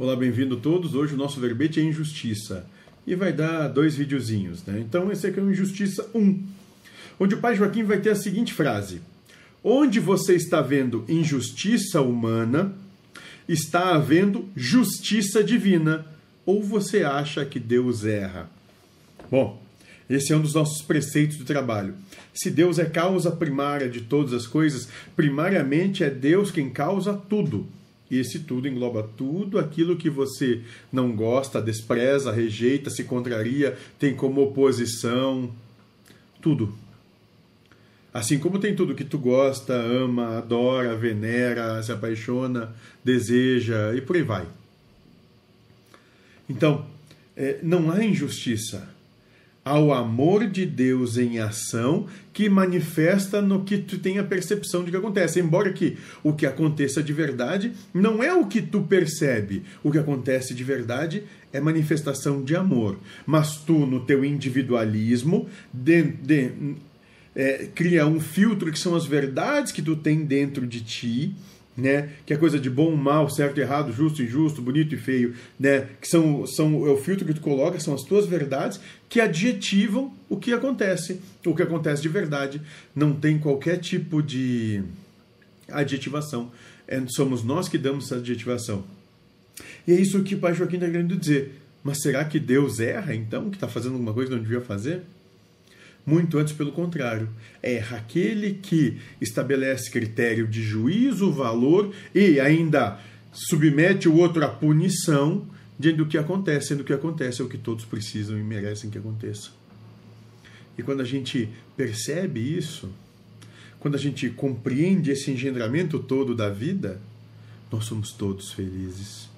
Olá, bem-vindo todos. Hoje o nosso verbete é injustiça. E vai dar dois videozinhos, né? Então esse aqui é o Injustiça 1, onde o pai Joaquim vai ter a seguinte frase: Onde você está vendo injustiça humana, está havendo justiça divina. Ou você acha que Deus erra? Bom, esse é um dos nossos preceitos de trabalho. Se Deus é causa primária de todas as coisas, primariamente é Deus quem causa tudo. Esse tudo engloba tudo aquilo que você não gosta, despreza, rejeita, se contraria, tem como oposição, tudo. Assim como tem tudo que tu gosta, ama, adora, venera, se apaixona, deseja e por aí vai. Então, é, não há injustiça ao amor de Deus em ação que manifesta no que tu tem a percepção de que acontece. Embora que o que aconteça de verdade não é o que tu percebe, o que acontece de verdade é manifestação de amor. Mas tu, no teu individualismo, de, de, é, cria um filtro que são as verdades que tu tem dentro de ti né? Que é coisa de bom, mal, certo, errado, justo, injusto, bonito e feio, né? Que são, são é o filtro que tu coloca, são as tuas verdades que adjetivam o que acontece. O que acontece de verdade não tem qualquer tipo de adjetivação. É, somos nós que damos essa adjetivação. E é isso que o pai Joaquim está querendo dizer. Mas será que Deus erra, então, que está fazendo alguma coisa que não devia fazer? Muito antes, pelo contrário, erra aquele que estabelece critério de juízo, valor e ainda submete o outro à punição diante do que acontece, sendo que acontece é o que todos precisam e merecem que aconteça. E quando a gente percebe isso, quando a gente compreende esse engendramento todo da vida, nós somos todos felizes.